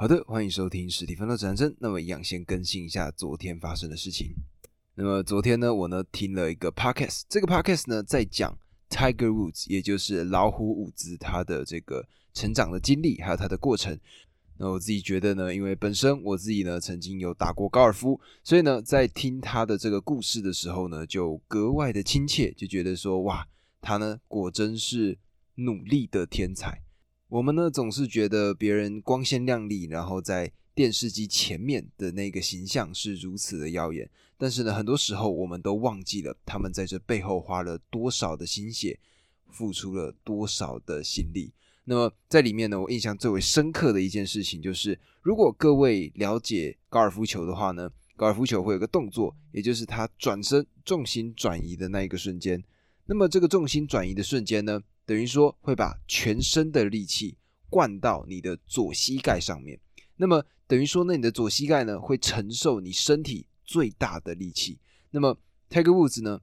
好的，欢迎收听史蒂芬的战争。那么一样先更新一下昨天发生的事情。那么昨天呢，我呢听了一个 podcast，这个 podcast 呢在讲 Tiger Woods，也就是老虎伍兹他的这个成长的经历，还有他的过程。那我自己觉得呢，因为本身我自己呢曾经有打过高尔夫，所以呢在听他的这个故事的时候呢，就格外的亲切，就觉得说哇，他呢果真是努力的天才。我们呢总是觉得别人光鲜亮丽，然后在电视机前面的那个形象是如此的耀眼，但是呢，很多时候我们都忘记了他们在这背后花了多少的心血，付出了多少的心力。那么在里面呢，我印象最为深刻的一件事情就是，如果各位了解高尔夫球的话呢，高尔夫球会有个动作，也就是他转身重心转移的那一个瞬间。那么这个重心转移的瞬间呢？等于说会把全身的力气灌到你的左膝盖上面，那么等于说呢，你的左膝盖呢会承受你身体最大的力气。那么 Tiger Woods 呢，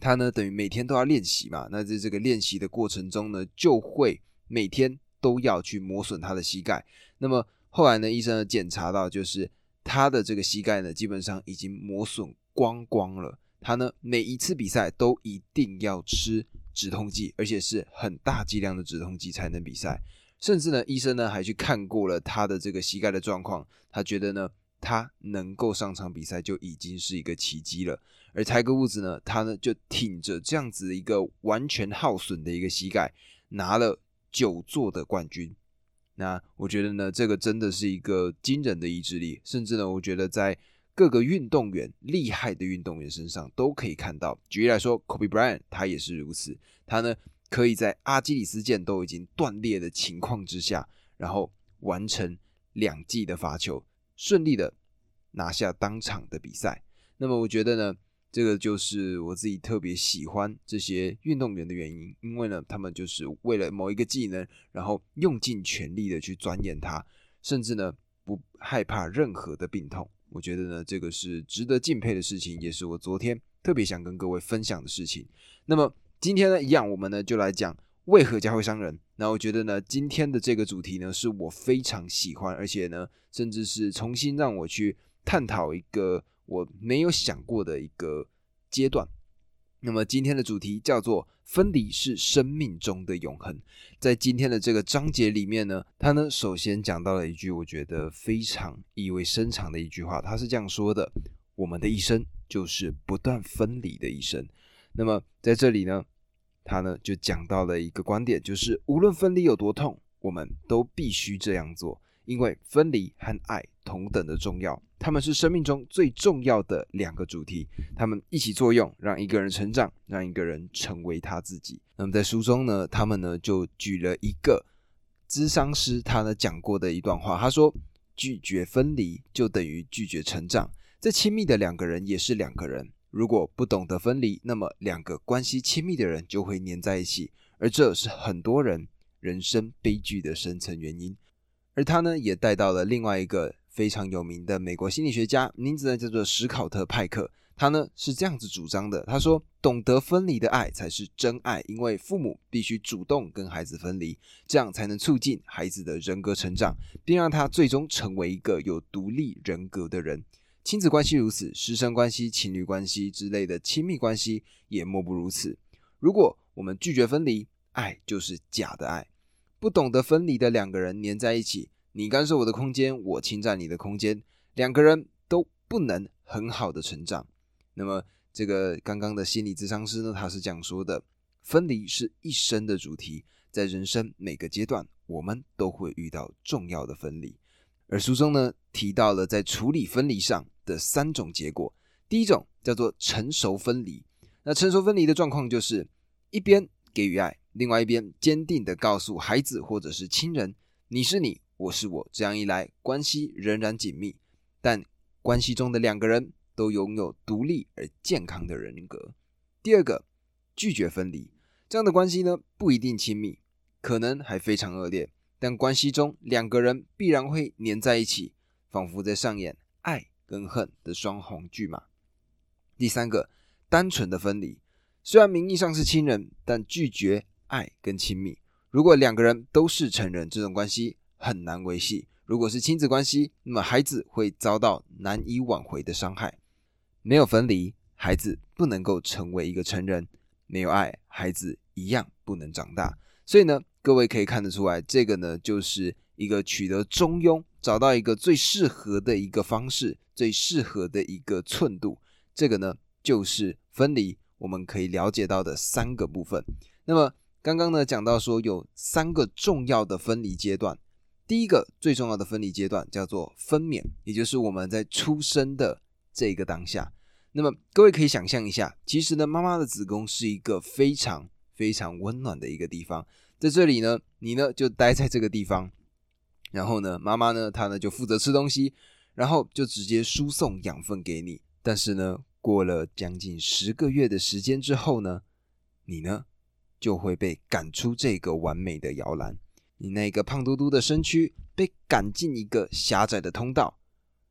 他呢等于每天都要练习嘛，那在这个练习的过程中呢，就会每天都要去磨损他的膝盖。那么后来呢，医生检查到，就是他的这个膝盖呢，基本上已经磨损光光了。他呢每一次比赛都一定要吃。止痛剂，而且是很大剂量的止痛剂才能比赛。甚至呢，医生呢还去看过了他的这个膝盖的状况，他觉得呢，他能够上场比赛就已经是一个奇迹了。而泰格伍兹呢，他呢就挺着这样子一个完全耗损的一个膝盖，拿了九座的冠军。那我觉得呢，这个真的是一个惊人的意志力。甚至呢，我觉得在各个运动员厉害的运动员身上都可以看到。举例来说，Kobe Bryant 他也是如此。他呢可以在阿基里斯腱都已经断裂的情况之下，然后完成两记的罚球，顺利的拿下当场的比赛。那么我觉得呢，这个就是我自己特别喜欢这些运动员的原因，因为呢，他们就是为了某一个技能，然后用尽全力的去钻研它，甚至呢不害怕任何的病痛。我觉得呢，这个是值得敬佩的事情，也是我昨天特别想跟各位分享的事情。那么今天呢，一样，我们呢就来讲为何家会伤人。那我觉得呢，今天的这个主题呢，是我非常喜欢，而且呢，甚至是重新让我去探讨一个我没有想过的一个阶段。那么今天的主题叫做“分离是生命中的永恒”。在今天的这个章节里面呢，他呢首先讲到了一句我觉得非常意味深长的一句话，他是这样说的：“我们的一生就是不断分离的一生。”那么在这里呢，他呢就讲到了一个观点，就是无论分离有多痛，我们都必须这样做。因为分离和爱同等的重要，他们是生命中最重要的两个主题，他们一起作用，让一个人成长，让一个人成为他自己。那么在书中呢，他们呢就举了一个咨商师他呢讲过的一段话，他说：拒绝分离就等于拒绝成长。再亲密的两个人也是两个人，如果不懂得分离，那么两个关系亲密的人就会黏在一起，而这是很多人人生悲剧的深层原因。而他呢，也带到了另外一个非常有名的美国心理学家，名字呢叫做史考特·派克。他呢是这样子主张的：他说，懂得分离的爱才是真爱，因为父母必须主动跟孩子分离，这样才能促进孩子的人格成长，并让他最终成为一个有独立人格的人。亲子关系如此，师生关系、情侣关系之类的亲密关系也莫不如此。如果我们拒绝分离，爱就是假的爱。不懂得分离的两个人黏在一起，你干涉我的空间，我侵占你的空间，两个人都不能很好的成长。那么，这个刚刚的心理咨商师呢，他是这样说的：分离是一生的主题，在人生每个阶段，我们都会遇到重要的分离。而书中呢，提到了在处理分离上的三种结果。第一种叫做成熟分离，那成熟分离的状况就是一边给予爱。另外一边，坚定地告诉孩子或者是亲人：“你是你，我是我。”这样一来，关系仍然紧密，但关系中的两个人都拥有独立而健康的人格。第二个，拒绝分离，这样的关系呢，不一定亲密，可能还非常恶劣，但关系中两个人必然会黏在一起，仿佛在上演爱跟恨的双红剧码。第三个，单纯的分离，虽然名义上是亲人，但拒绝。爱跟亲密，如果两个人都是成人，这种关系很难维系。如果是亲子关系，那么孩子会遭到难以挽回的伤害。没有分离，孩子不能够成为一个成人；没有爱，孩子一样不能长大。所以呢，各位可以看得出来，这个呢就是一个取得中庸，找到一个最适合的一个方式，最适合的一个寸度。这个呢就是分离，我们可以了解到的三个部分。那么刚刚呢讲到说有三个重要的分离阶段，第一个最重要的分离阶段叫做分娩，也就是我们在出生的这个当下。那么各位可以想象一下，其实呢，妈妈的子宫是一个非常非常温暖的一个地方，在这里呢，你呢就待在这个地方，然后呢，妈妈呢她呢就负责吃东西，然后就直接输送养分给你。但是呢，过了将近十个月的时间之后呢，你呢就会被赶出这个完美的摇篮，你那个胖嘟嘟的身躯被赶进一个狭窄的通道。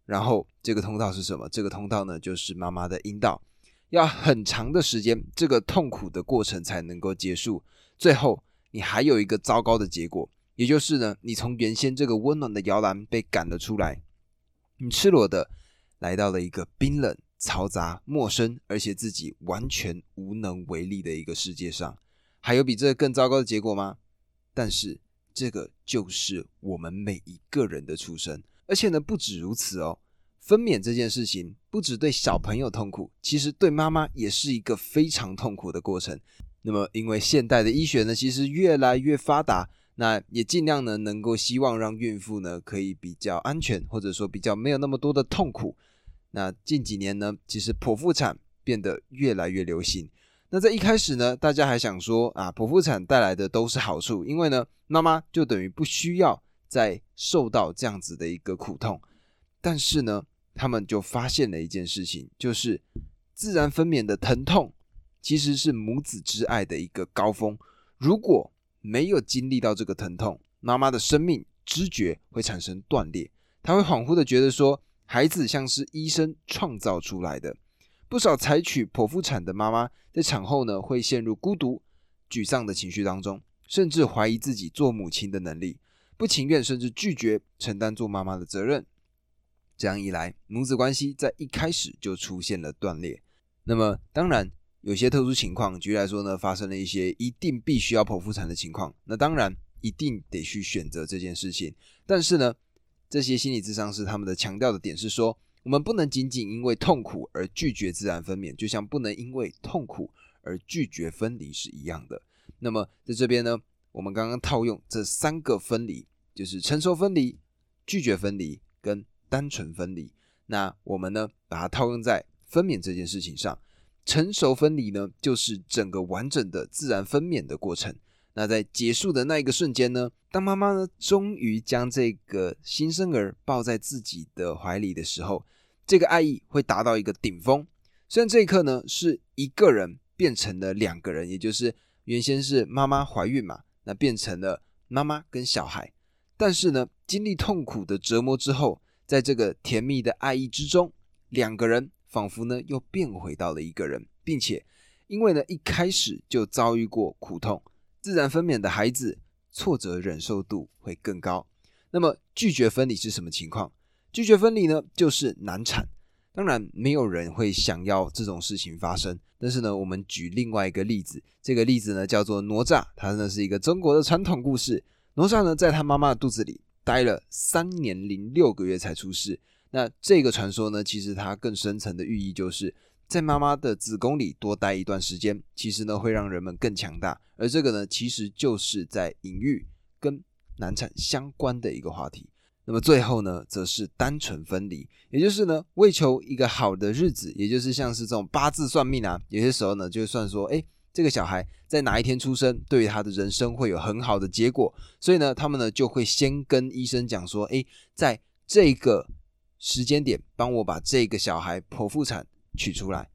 然后这个通道是什么？这个通道呢，就是妈妈的阴道，要很长的时间，这个痛苦的过程才能够结束。最后，你还有一个糟糕的结果，也就是呢，你从原先这个温暖的摇篮被赶了出来，你赤裸的来到了一个冰冷、嘈杂、陌生，而且自己完全无能为力的一个世界上。还有比这个更糟糕的结果吗？但是这个就是我们每一个人的出生。而且呢，不止如此哦，分娩这件事情不止对小朋友痛苦，其实对妈妈也是一个非常痛苦的过程。那么，因为现代的医学呢，其实越来越发达，那也尽量呢，能够希望让孕妇呢可以比较安全，或者说比较没有那么多的痛苦。那近几年呢，其实剖腹产变得越来越流行。那在一开始呢，大家还想说啊，剖腹产带来的都是好处，因为呢，妈妈就等于不需要。再受到这样子的一个苦痛，但是呢，他们就发现了一件事情，就是自然分娩的疼痛其实是母子之爱的一个高峰。如果没有经历到这个疼痛，妈妈的生命知觉会产生断裂，她会恍惚的觉得说，孩子像是医生创造出来的。不少采取剖腹产的妈妈在产后呢，会陷入孤独、沮丧的情绪当中，甚至怀疑自己做母亲的能力。不情愿，甚至拒绝承担做妈妈的责任。这样一来，母子关系在一开始就出现了断裂。那么，当然有些特殊情况，举例来说呢，发生了一些一定必须要剖腹产的情况，那当然一定得去选择这件事情。但是呢，这些心理智商是他们的强调的点是说，我们不能仅仅因为痛苦而拒绝自然分娩，就像不能因为痛苦而拒绝分离是一样的。那么，在这边呢，我们刚刚套用这三个分离。就是成熟分离、拒绝分离跟单纯分离。那我们呢，把它套用在分娩这件事情上。成熟分离呢，就是整个完整的自然分娩的过程。那在结束的那一个瞬间呢，当妈妈呢终于将这个新生儿抱在自己的怀里的时候，这个爱意会达到一个顶峰。虽然这一刻呢是一个人变成了两个人，也就是原先是妈妈怀孕嘛，那变成了妈妈跟小孩。但是呢，经历痛苦的折磨之后，在这个甜蜜的爱意之中，两个人仿佛呢又变回到了一个人，并且因为呢一开始就遭遇过苦痛，自然分娩的孩子挫折忍受度会更高。那么拒绝分离是什么情况？拒绝分离呢，就是难产。当然，没有人会想要这种事情发生。但是呢，我们举另外一个例子，这个例子呢叫做哪吒，它呢是一个中国的传统故事。哪吒呢，在他妈妈的肚子里待了三年零六个月才出世。那这个传说呢，其实它更深层的寓意就是，在妈妈的子宫里多待一段时间，其实呢会让人们更强大。而这个呢，其实就是在隐喻跟难产相关的一个话题。那么最后呢，则是单纯分离，也就是呢，为求一个好的日子，也就是像是这种八字算命啊，有些时候呢，就算说，哎。这个小孩在哪一天出生，对于他的人生会有很好的结果，所以呢，他们呢就会先跟医生讲说：“诶，在这个时间点，帮我把这个小孩剖腹产取出来。”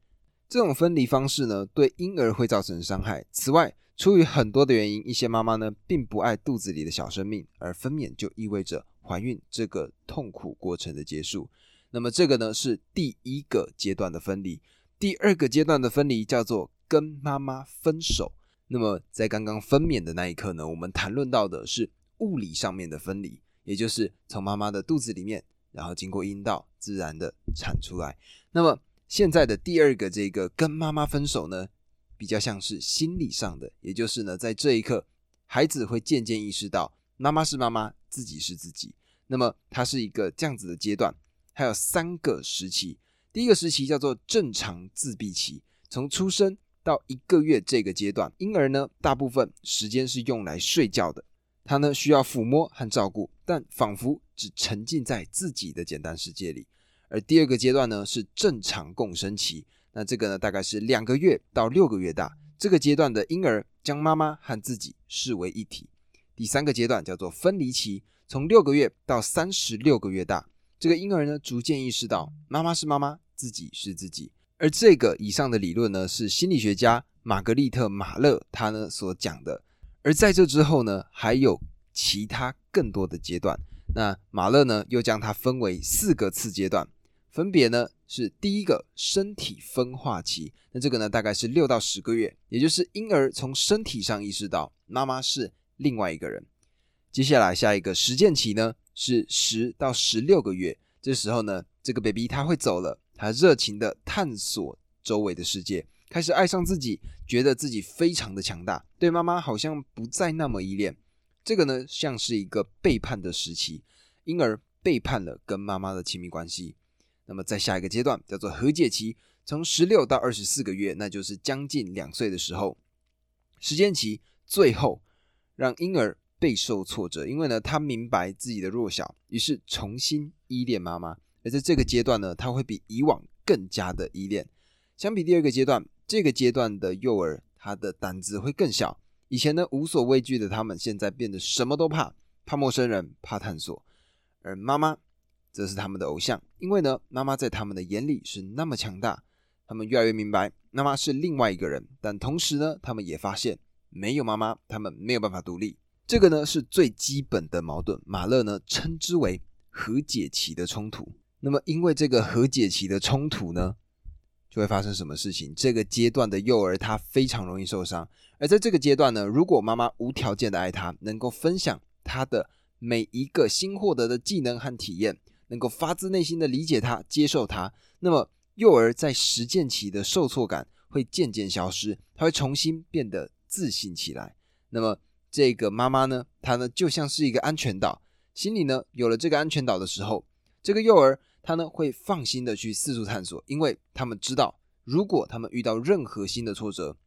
这种分离方式呢，对婴儿会造成伤害。此外，出于很多的原因，一些妈妈呢并不爱肚子里的小生命，而分娩就意味着怀孕这个痛苦过程的结束。那么，这个呢是第一个阶段的分离。第二个阶段的分离叫做。跟妈妈分手。那么，在刚刚分娩的那一刻呢，我们谈论到的是物理上面的分离，也就是从妈妈的肚子里面，然后经过阴道自然的产出来。那么现在的第二个这个跟妈妈分手呢，比较像是心理上的，也就是呢，在这一刻，孩子会渐渐意识到妈妈是妈妈，自己是自己。那么它是一个这样子的阶段，还有三个时期。第一个时期叫做正常自闭期，从出生到一个月这个阶段，婴儿呢大部分时间是用来睡觉的，他呢需要抚摸和照顾，但仿佛只沉浸在自己的简单世界里。而第二个阶段呢是正常共生期，那这个呢大概是两个月到六个月大，这个阶段的婴儿将妈妈和自己视为一体。第三个阶段叫做分离期，从六个月到三十六个月大。这个婴儿呢，逐渐意识到妈妈是妈妈，自己是自己。而这个以上的理论呢，是心理学家玛格丽特·马勒他呢所讲的。而在这之后呢，还有其他更多的阶段。那马勒呢，又将它分为四个次阶段，分别呢是第一个身体分化期。那这个呢，大概是六到十个月，也就是婴儿从身体上意识到妈妈是另外一个人。接下来下一个实践期呢？是十到十六个月，这时候呢，这个 baby 他会走了，他热情的探索周围的世界，开始爱上自己，觉得自己非常的强大，对妈妈好像不再那么依恋。这个呢，像是一个背叛的时期，婴儿背叛了跟妈妈的亲密关系。那么在下一个阶段叫做和解期，从十六到二十四个月，那就是将近两岁的时候，实践期最后让婴儿。备受挫折，因为呢，他明白自己的弱小，于是重新依恋妈妈。而在这个阶段呢，他会比以往更加的依恋。相比第二个阶段，这个阶段的幼儿，他的胆子会更小。以前呢，无所畏惧的他们，现在变得什么都怕，怕陌生人，怕探索。而妈妈则是他们的偶像，因为呢，妈妈在他们的眼里是那么强大。他们越来越明白，妈妈是另外一个人，但同时呢，他们也发现，没有妈妈，他们没有办法独立。这个呢是最基本的矛盾，马勒呢称之为和解期的冲突。那么因为这个和解期的冲突呢，就会发生什么事情？这个阶段的幼儿他非常容易受伤，而在这个阶段呢，如果妈妈无条件的爱他，能够分享他的每一个新获得的技能和体验，能够发自内心的理解他、接受他，那么幼儿在实践期的受挫感会渐渐消失，他会重新变得自信起来。那么。这个妈妈呢，她呢就像是一个安全岛，心里呢有了这个安全岛的时候，这个幼儿他呢会放心的去四处探索，因为他们知道，如果他们遇到任何新的挫折，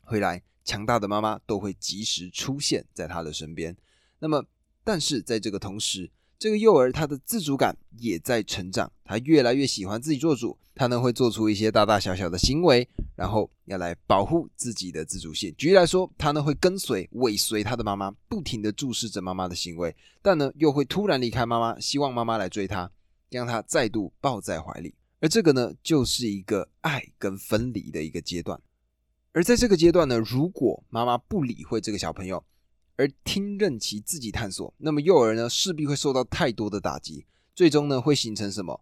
回来强大的妈妈都会及时出现在他的身边。那么，但是在这个同时，这个幼儿他的自主感也在成长，他越来越喜欢自己做主，他呢会做出一些大大小小的行为，然后要来保护自己的自主性。举例来说，他呢会跟随、尾随他的妈妈，不停的注视着妈妈的行为，但呢又会突然离开妈妈，希望妈妈来追他，将他再度抱在怀里。而这个呢，就是一个爱跟分离的一个阶段。而在这个阶段呢，如果妈妈不理会这个小朋友，而听任其自己探索，那么幼儿呢势必会受到太多的打击，最终呢会形成什么？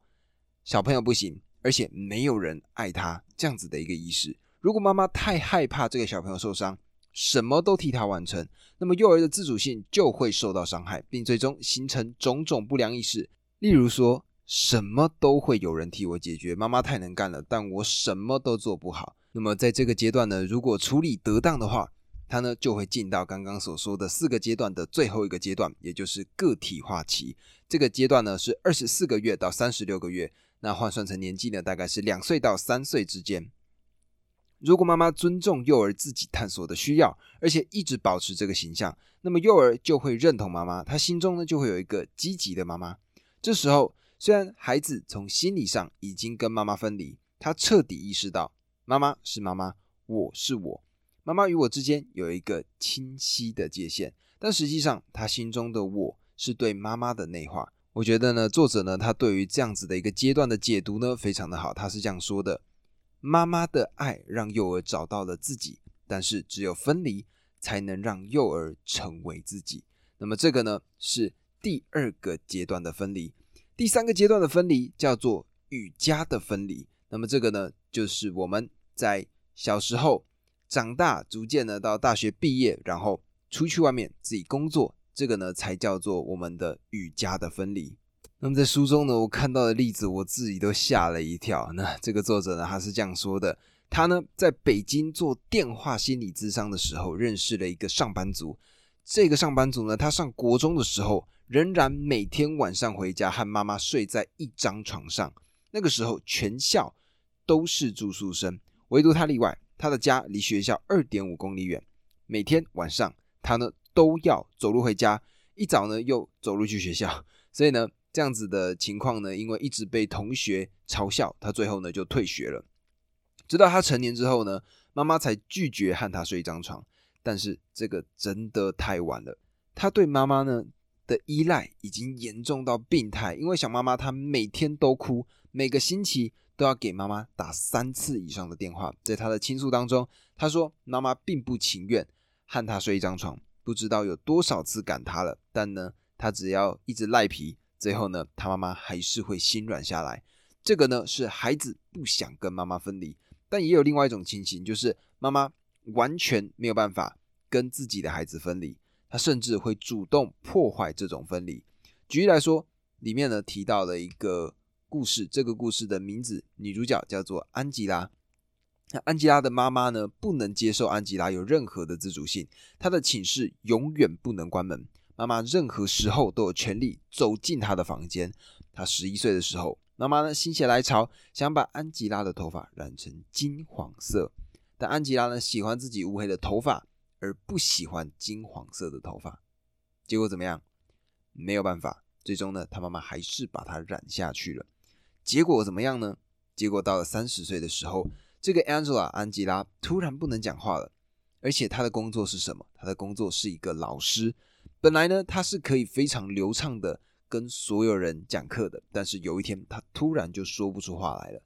小朋友不行，而且没有人爱他这样子的一个意识。如果妈妈太害怕这个小朋友受伤，什么都替他完成，那么幼儿的自主性就会受到伤害，并最终形成种种不良意识。例如说，什么都会有人替我解决，妈妈太能干了，但我什么都做不好。那么在这个阶段呢，如果处理得当的话，它呢就会进到刚刚所说的四个阶段的最后一个阶段，也就是个体化期。这个阶段呢是二十四个月到三十六个月，那换算成年纪呢大概是两岁到三岁之间。如果妈妈尊重幼儿自己探索的需要，而且一直保持这个形象，那么幼儿就会认同妈妈，他心中呢就会有一个积极的妈妈。这时候，虽然孩子从心理上已经跟妈妈分离，他彻底意识到妈妈是妈妈，我是我。妈妈与我之间有一个清晰的界限，但实际上，他心中的我是对妈妈的内化。我觉得呢，作者呢，他对于这样子的一个阶段的解读呢，非常的好。他是这样说的：妈妈的爱让幼儿找到了自己，但是只有分离才能让幼儿成为自己。那么这个呢，是第二个阶段的分离。第三个阶段的分离叫做与家的分离。那么这个呢，就是我们在小时候。长大，逐渐的到大学毕业，然后出去外面自己工作，这个呢才叫做我们的与家的分离。那么在书中呢，我看到的例子，我自己都吓了一跳。那这个作者呢，他是这样说的：他呢在北京做电话心理咨商的时候，认识了一个上班族。这个上班族呢，他上国中的时候，仍然每天晚上回家和妈妈睡在一张床上。那个时候，全校都是住宿生，唯独他例外。他的家离学校二点五公里远，每天晚上他呢都要走路回家，一早呢又走路去学校，所以呢。这样子的情况呢，因为一直被同学嘲笑，他最后呢就退学了。直到他成年之后呢，妈妈才拒绝和他睡一张床。但是这个真的太晚了，他对妈妈呢的依赖已经严重到病态。因为想妈妈，他每天都哭，每个星期都要给妈妈打三次以上的电话。在他的倾诉当中，他说妈妈并不情愿和他睡一张床，不知道有多少次赶他了，但呢，他只要一直赖皮。最后呢，他妈妈还是会心软下来。这个呢是孩子不想跟妈妈分离，但也有另外一种情形，就是妈妈完全没有办法跟自己的孩子分离，他甚至会主动破坏这种分离。举例来说，里面呢提到了一个故事，这个故事的名字女主角叫做安吉拉。那安吉拉的妈妈呢不能接受安吉拉有任何的自主性，她的寝室永远不能关门。妈妈任何时候都有权利走进她的房间。他十一岁的时候，妈妈呢心血来潮，想把安吉拉的头发染成金黄色。但安吉拉呢喜欢自己乌黑的头发，而不喜欢金黄色的头发。结果怎么样？没有办法，最终呢，他妈妈还是把它染下去了。结果怎么样呢？结果到了三十岁的时候，这个 Angela 安吉拉突然不能讲话了，而且她的工作是什么？她的工作是一个老师。本来呢，她是可以非常流畅的跟所有人讲课的，但是有一天她突然就说不出话来了。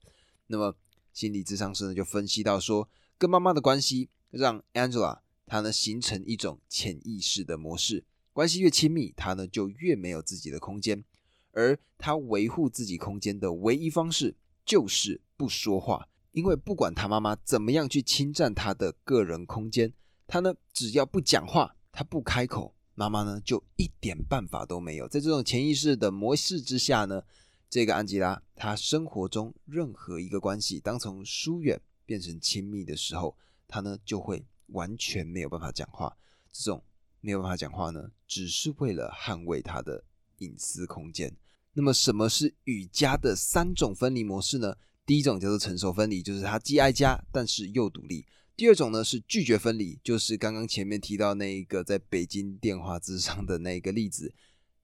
那么心理咨商师呢就分析到说，跟妈妈的关系让 Angela 她呢形成一种潜意识的模式，关系越亲密，她呢就越没有自己的空间，而他维护自己空间的唯一方式就是不说话，因为不管他妈妈怎么样去侵占他的个人空间，他呢只要不讲话，他不开口。妈妈呢，就一点办法都没有。在这种潜意识的模式之下呢，这个安吉拉，她生活中任何一个关系，当从疏远变成亲密的时候，她呢就会完全没有办法讲话。这种没有办法讲话呢，只是为了捍卫她的隐私空间。那么，什么是与家的三种分离模式呢？第一种叫做成熟分离，就是他既爱家，但是又独立。第二种呢是拒绝分离，就是刚刚前面提到那一个在北京电话之上的那个例子，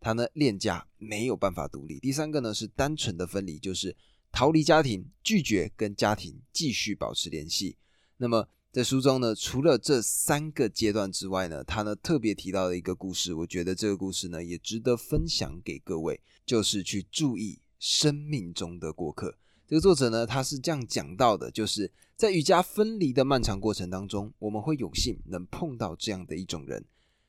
他呢恋家没有办法独立。第三个呢是单纯的分离，就是逃离家庭，拒绝跟家庭继续保持联系。那么在书中呢，除了这三个阶段之外呢，他呢特别提到了一个故事，我觉得这个故事呢也值得分享给各位，就是去注意生命中的过客。这个作者呢，他是这样讲到的，就是在与家分离的漫长过程当中，我们会有幸能碰到这样的一种人。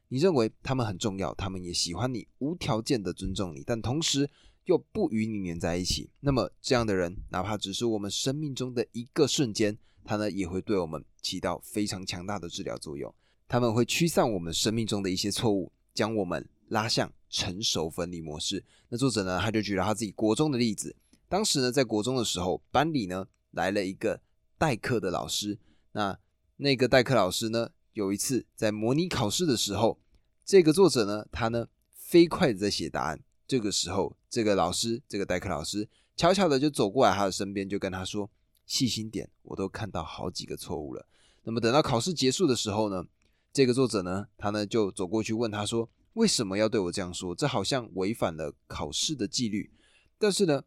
你认为他们很重要，他们也喜欢你，无条件的尊重你，但同时又不与你黏在一起。那么这样的人，哪怕只是我们生命中的一个瞬间，他呢也会对我们起到非常强大的治疗作用。他们会驱散我们生命中的一些错误，将我们拉向成熟分离模式。那作者呢，他就举了他自己国中的例子。当时呢，在国中的时候，班里呢来了一个代课的老师。那那个代课老师呢，有一次在模拟考试的时候，这个作者呢，他呢飞快的在写答案。这个时候，这个老师，这个代课老师，悄悄的就走过来他的身边，就跟他说：“细心点，我都看到好几个错误了。”那么等到考试结束的时候呢，这个作者呢，他呢就走过去问他说：“为什么要对我这样说？这好像违反了考试的纪律。”但是呢。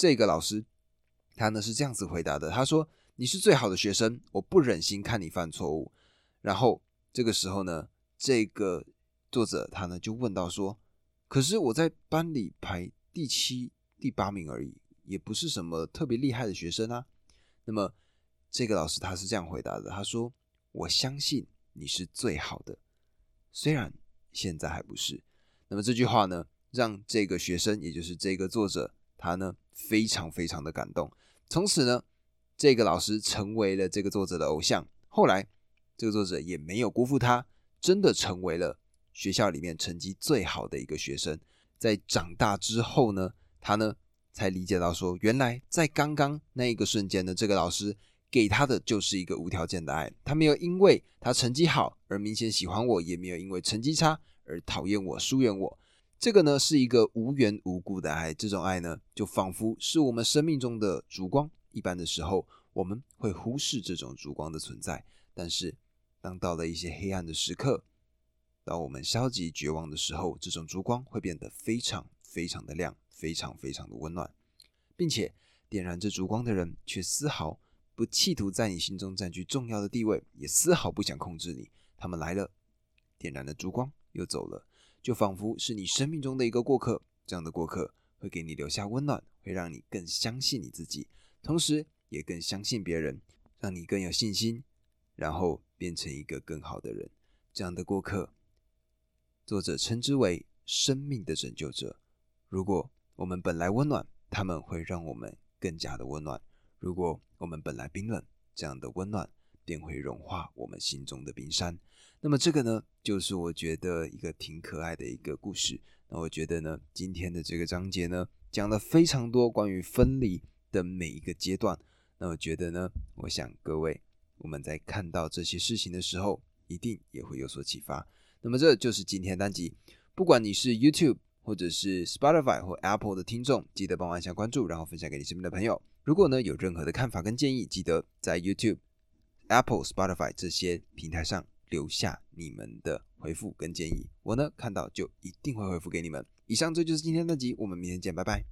这个老师，他呢是这样子回答的：“他说你是最好的学生，我不忍心看你犯错误。”然后这个时候呢，这个作者他呢就问到说：“可是我在班里排第七、第八名而已，也不是什么特别厉害的学生啊。”那么这个老师他是这样回答的：“他说我相信你是最好的，虽然现在还不是。”那么这句话呢，让这个学生，也就是这个作者。他呢非常非常的感动，从此呢，这个老师成为了这个作者的偶像。后来，这个作者也没有辜负他，真的成为了学校里面成绩最好的一个学生。在长大之后呢，他呢才理解到说，原来在刚刚那一个瞬间呢，这个老师给他的就是一个无条件的爱。他没有因为他成绩好而明显喜欢我，也没有因为成绩差而讨厌我、疏远我。这个呢是一个无缘无故的爱，这种爱呢就仿佛是我们生命中的烛光。一般的时候，我们会忽视这种烛光的存在，但是当到了一些黑暗的时刻，当我们消极绝望的时候，这种烛光会变得非常非常的亮，非常非常的温暖，并且点燃这烛光的人却丝毫不企图在你心中占据重要的地位，也丝毫不想控制你。他们来了，点燃了烛光，又走了。就仿佛是你生命中的一个过客，这样的过客会给你留下温暖，会让你更相信你自己，同时也更相信别人，让你更有信心，然后变成一个更好的人。这样的过客，作者称之为生命的拯救者。如果我们本来温暖，他们会让我们更加的温暖；如果我们本来冰冷，这样的温暖便会融化我们心中的冰山。那么这个呢，就是我觉得一个挺可爱的一个故事。那我觉得呢，今天的这个章节呢，讲了非常多关于分离的每一个阶段。那我觉得呢，我想各位我们在看到这些事情的时候，一定也会有所启发。那么这就是今天单集。不管你是 YouTube 或者是 Spotify 或 Apple 的听众，记得帮我按下关注，然后分享给你身边的朋友。如果呢有任何的看法跟建议，记得在 YouTube、Apple、Spotify 这些平台上。留下你们的回复跟建议，我呢看到就一定会回复给你们。以上这就是今天的集，我们明天见，拜拜。